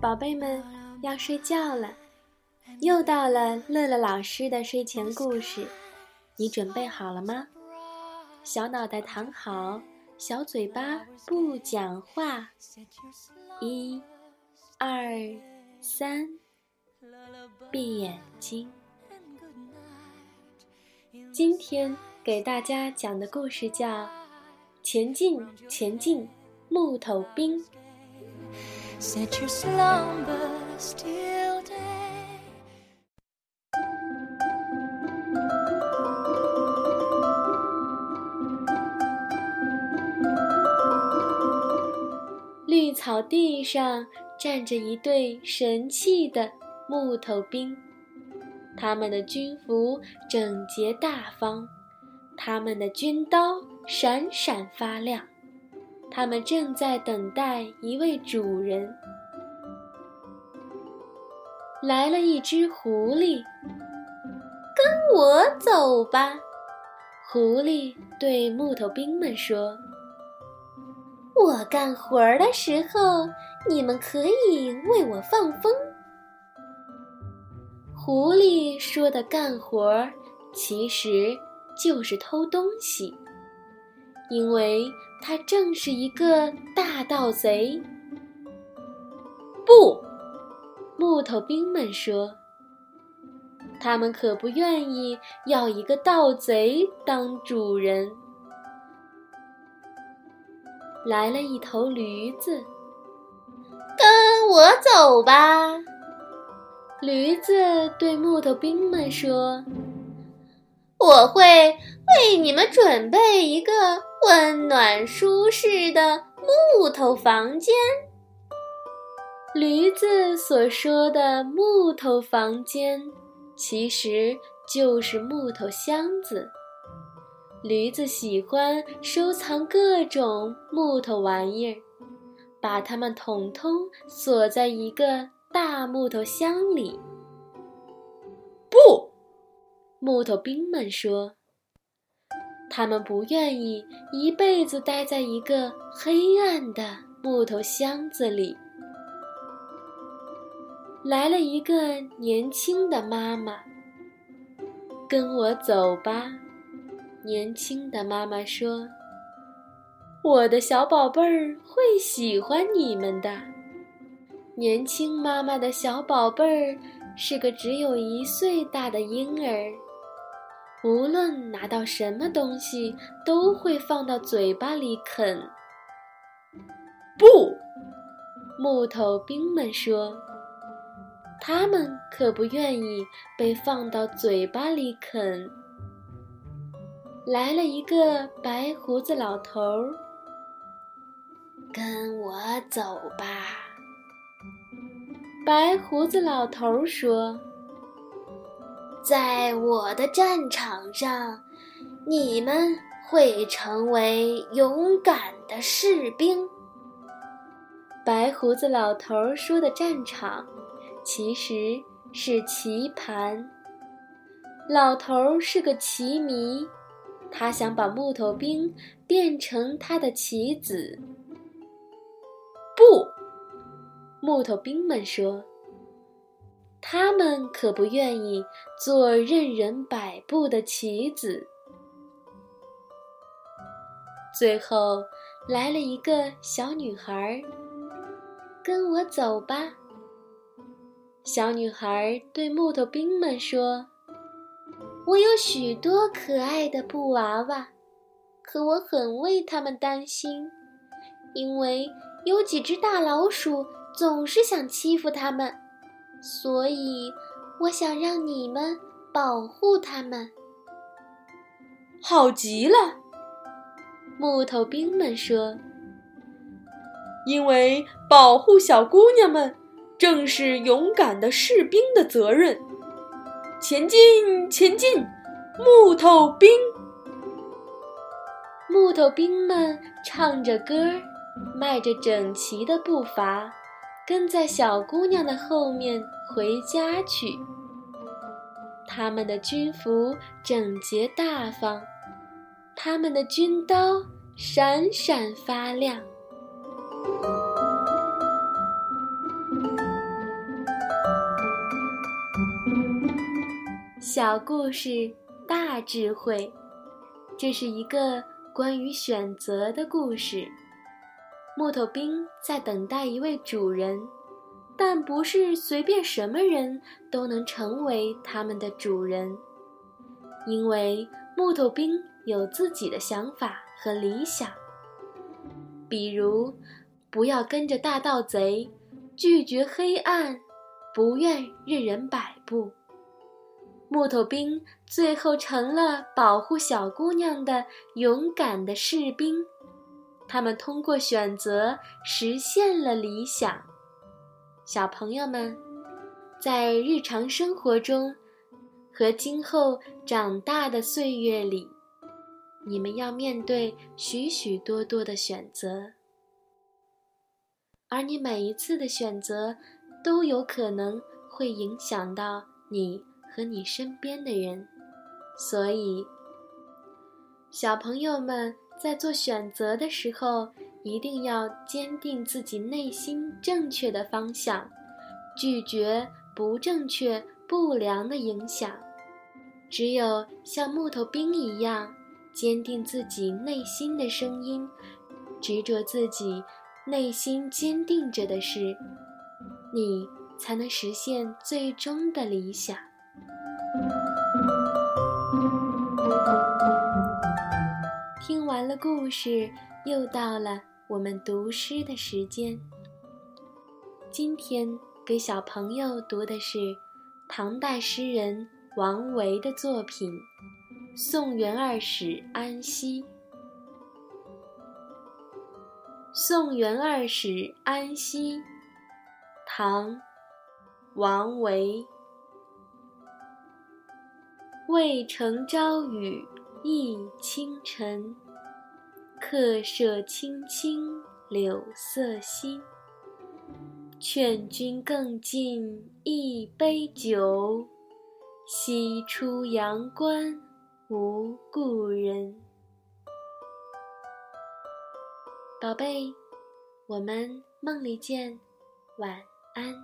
宝贝们要睡觉了，又到了乐乐老师的睡前故事，你准备好了吗？小脑袋躺好，小嘴巴不讲话。一、二、三，闭眼睛。今天给大家讲的故事叫《前进，前进》，木头兵。Set your slumber still day. 绿草地上站着一队神气的木头兵他们的军服整洁大方他们的军刀闪闪发亮。他们正在等待一位主人。来了一只狐狸，跟我走吧。狐狸对木头兵们说：“我干活儿的时候，你们可以为我放风。”狐狸说的干活儿，其实就是偷东西。因为他正是一个大盗贼。不，木头兵们说，他们可不愿意要一个盗贼当主人。来了一头驴子，跟我走吧。驴子对木头兵们说。我会为你们准备一个温暖舒适的木头房间。驴子所说的木头房间，其实就是木头箱子。驴子喜欢收藏各种木头玩意儿，把它们统统锁在一个大木头箱里。木头兵们说：“他们不愿意一辈子待在一个黑暗的木头箱子里。”来了一个年轻的妈妈，跟我走吧。年轻的妈妈说：“我的小宝贝儿会喜欢你们的。”年轻妈妈的小宝贝儿是个只有一岁大的婴儿。无论拿到什么东西，都会放到嘴巴里啃。不，木头兵们说，他们可不愿意被放到嘴巴里啃。来了一个白胡子老头儿，跟我走吧。白胡子老头儿说。在我的战场上，你们会成为勇敢的士兵。白胡子老头说的“战场”，其实是棋盘。老头是个棋迷，他想把木头兵变成他的棋子。不，木头兵们说。他们可不愿意做任人摆布的棋子。最后来了一个小女孩，跟我走吧。小女孩对木头兵们说：“我有许多可爱的布娃娃，可我很为他们担心，因为有几只大老鼠总是想欺负他们。”所以，我想让你们保护他们。好极了，木头兵们说。因为保护小姑娘们，正是勇敢的士兵的责任。前进，前进，木头兵！木头兵们唱着歌，迈着整齐的步伐。跟在小姑娘的后面回家去。他们的军服整洁大方他们的军刀闪闪发亮。小故事大智慧这是一个关于选择的故事。木头兵在等待一位主人，但不是随便什么人都能成为他们的主人，因为木头兵有自己的想法和理想。比如，不要跟着大盗贼，拒绝黑暗，不愿任人摆布。木头兵最后成了保护小姑娘的勇敢的士兵，他们通过选择实现了理想。小朋友们，在日常生活中和今后长大的岁月里，你们要面对许许多多的选择，而你每一次的选择都有可能会影响到你。和你身边的人，所以，小朋友们在做选择的时候，一定要坚定自己内心正确的方向，拒绝不正确、不良的影响。只有像木头兵一样，坚定自己内心的声音，执着自己内心坚定着的事，你才能实现最终的理想。完了故事，又到了我们读诗的时间。今天给小朋友读的是唐代诗人王维的作品《送元二使安西》。《送元二使安西》，唐·王维。渭城朝雨浥轻尘，客舍青青柳色新。劝君更尽一杯酒，西出阳关无故人。宝贝，我们梦里见，晚安。